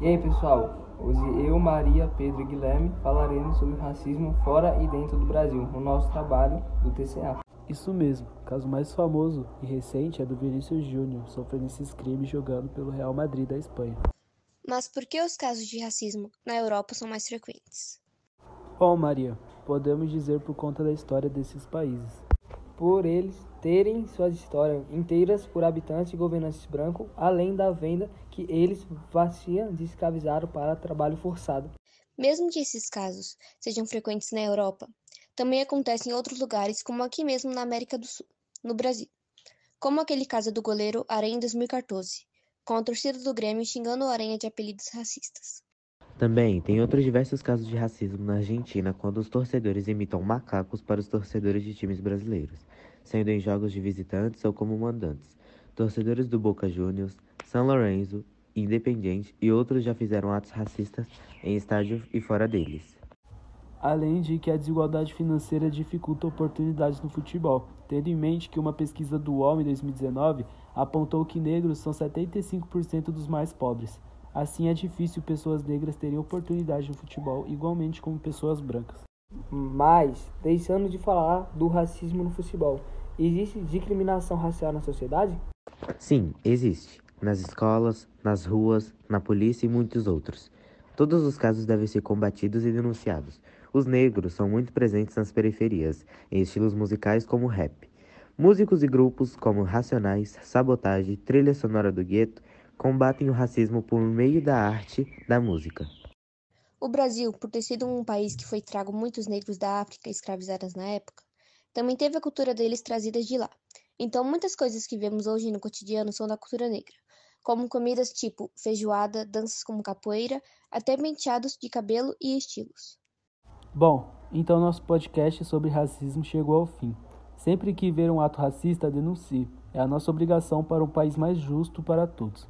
E aí pessoal, hoje eu, Maria, Pedro e Guilherme falaremos sobre racismo fora e dentro do Brasil, no nosso trabalho do TCA. Isso mesmo, o caso mais famoso e recente é do Vinícius Júnior, sofrendo esses crimes jogando pelo Real Madrid da Espanha. Mas por que os casos de racismo na Europa são mais frequentes? Bom, Maria, podemos dizer por conta da história desses países por eles terem suas histórias inteiras por habitantes e governantes brancos, além da venda que eles faziam de escravizaram para trabalho forçado. Mesmo que esses casos sejam frequentes na Europa, também acontecem em outros lugares, como aqui mesmo na América do Sul, no Brasil. Como aquele caso do goleiro Aranha em 2014, com a torcida do Grêmio xingando o Aranha de apelidos racistas. Também tem outros diversos casos de racismo na Argentina quando os torcedores imitam macacos para os torcedores de times brasileiros, sendo em jogos de visitantes ou como mandantes. Torcedores do Boca Juniors, São Lourenço, Independiente e outros já fizeram atos racistas em estádios e fora deles. Além de que a desigualdade financeira dificulta oportunidades no futebol, tendo em mente que uma pesquisa do UOL em 2019 apontou que negros são 75% dos mais pobres. Assim é difícil pessoas negras terem oportunidade no futebol igualmente como pessoas brancas. Mas, deixando de falar do racismo no futebol, existe discriminação racial na sociedade? Sim, existe. Nas escolas, nas ruas, na polícia e muitos outros. Todos os casos devem ser combatidos e denunciados. Os negros são muito presentes nas periferias, em estilos musicais como rap. Músicos e grupos como Racionais, Sabotagem, Trilha Sonora do Gueto combatem o racismo por meio da arte da música. O Brasil, por ter sido um país que foi trago muitos negros da África escravizadas na época, também teve a cultura deles trazidas de lá. Então, muitas coisas que vemos hoje no cotidiano são da cultura negra, como comidas tipo feijoada, danças como capoeira, até penteados de cabelo e estilos. Bom, então nosso podcast sobre racismo chegou ao fim. Sempre que ver um ato racista, denuncie. É a nossa obrigação para um país mais justo para todos.